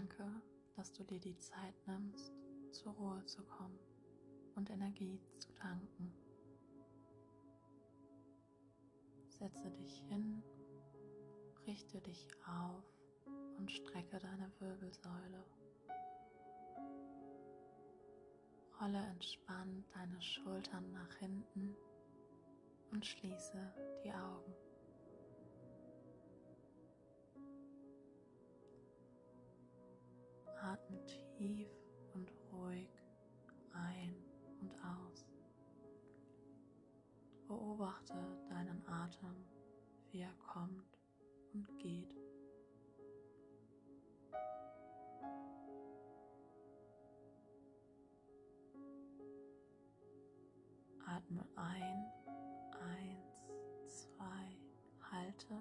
Danke, dass du dir die Zeit nimmst, zur Ruhe zu kommen und Energie zu tanken. Setze dich hin, richte dich auf und strecke deine Wirbelsäule. Rolle entspannt deine Schultern nach hinten und schließe die Augen. Atem, wie er kommt und geht. Atme ein, eins, zwei, halte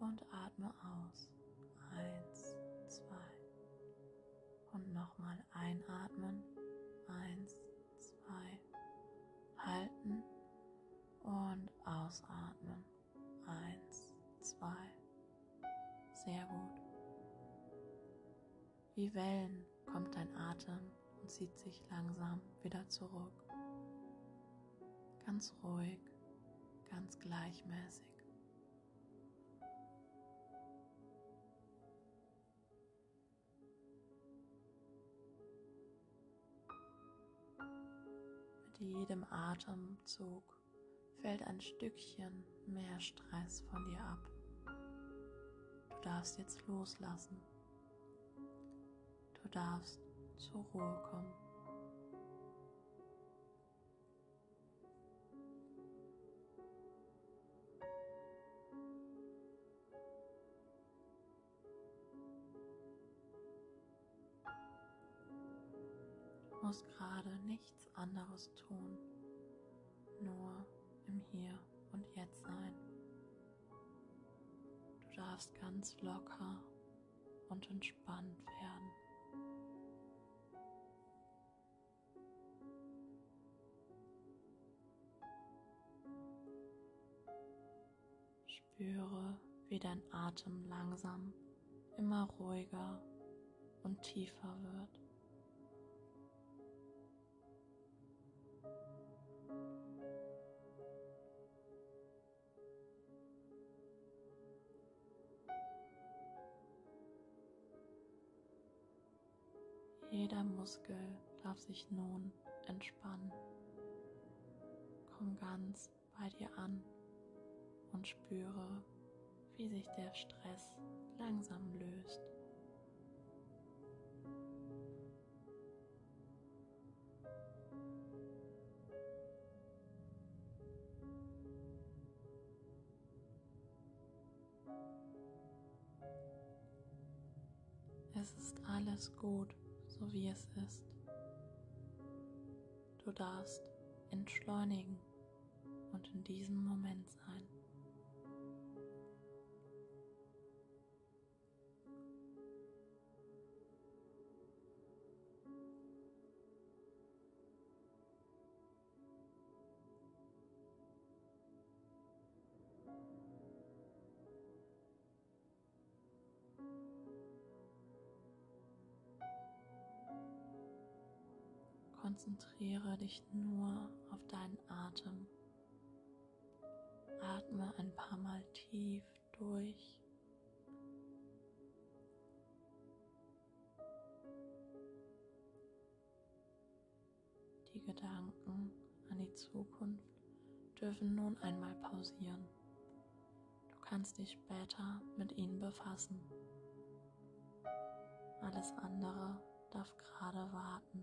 und atme aus, eins, zwei. Und nochmal einatmen, eins, ausatmen, eins, zwei. Sehr gut. Wie Wellen kommt dein Atem und zieht sich langsam wieder zurück ganz ruhig, ganz gleichmäßig. Mit jedem Atemzug fällt ein Stückchen mehr Stress von dir ab. Du darfst jetzt loslassen. Du darfst zur Ruhe kommen. musst gerade nichts anderes tun, nur im Hier und Jetzt sein. Du darfst ganz locker und entspannt werden. Spüre, wie dein Atem langsam immer ruhiger und tiefer wird. Jeder Muskel darf sich nun entspannen. Komm ganz bei dir an und spüre, wie sich der Stress langsam löst. Es ist alles gut so wie es ist. Du darfst entschleunigen und in diesem Moment sein. Konzentriere dich nur auf deinen Atem. Atme ein paar Mal tief durch. Die Gedanken an die Zukunft dürfen nun einmal pausieren. Du kannst dich später mit ihnen befassen. Alles andere darf gerade warten.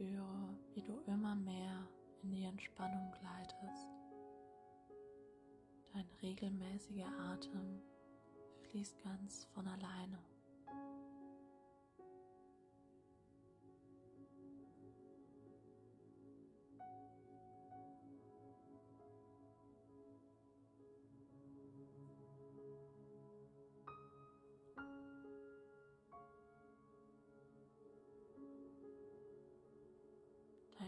Spüre, wie du immer mehr in die Entspannung gleitest. Dein regelmäßiger Atem fließt ganz von alleine.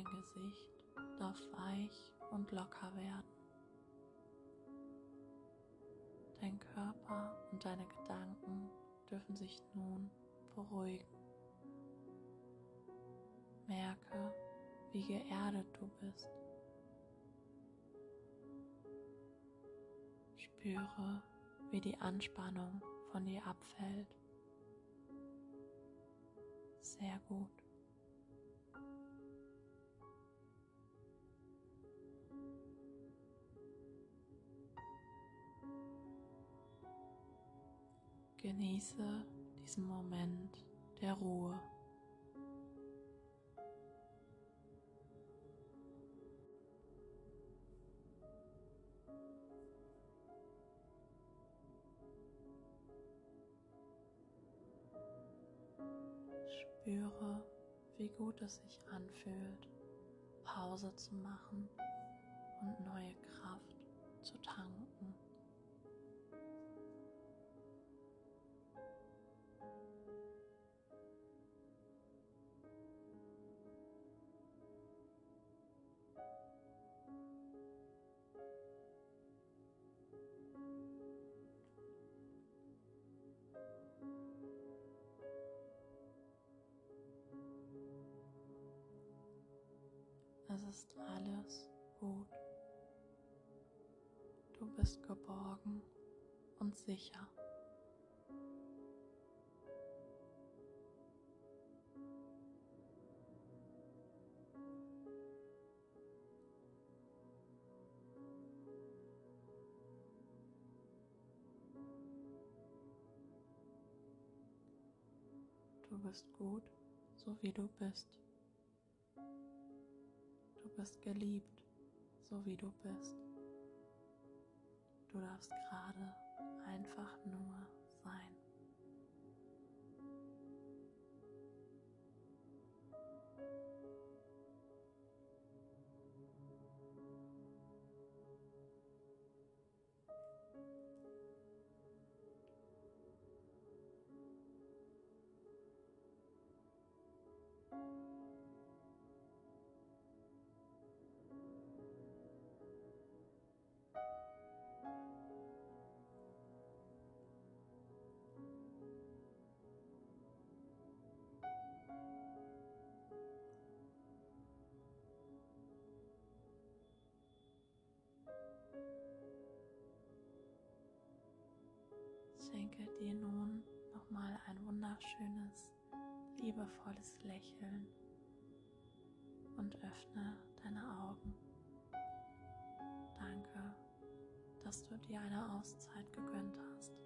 Dein Gesicht darf weich und locker werden. Dein Körper und deine Gedanken dürfen sich nun beruhigen. Merke, wie geerdet du bist. Spüre, wie die Anspannung von dir abfällt. Sehr gut. Genieße diesen Moment der Ruhe. Spüre, wie gut es sich anfühlt, Pause zu machen und neue Kraft zu tanken. Ist alles gut. Du bist geborgen und sicher. Du bist gut, so wie du bist. Bist geliebt, so wie du bist. Du darfst gerade einfach nur Schenke dir nun nochmal ein wunderschönes, liebevolles Lächeln und öffne deine Augen. Danke, dass du dir eine Auszeit gegönnt hast.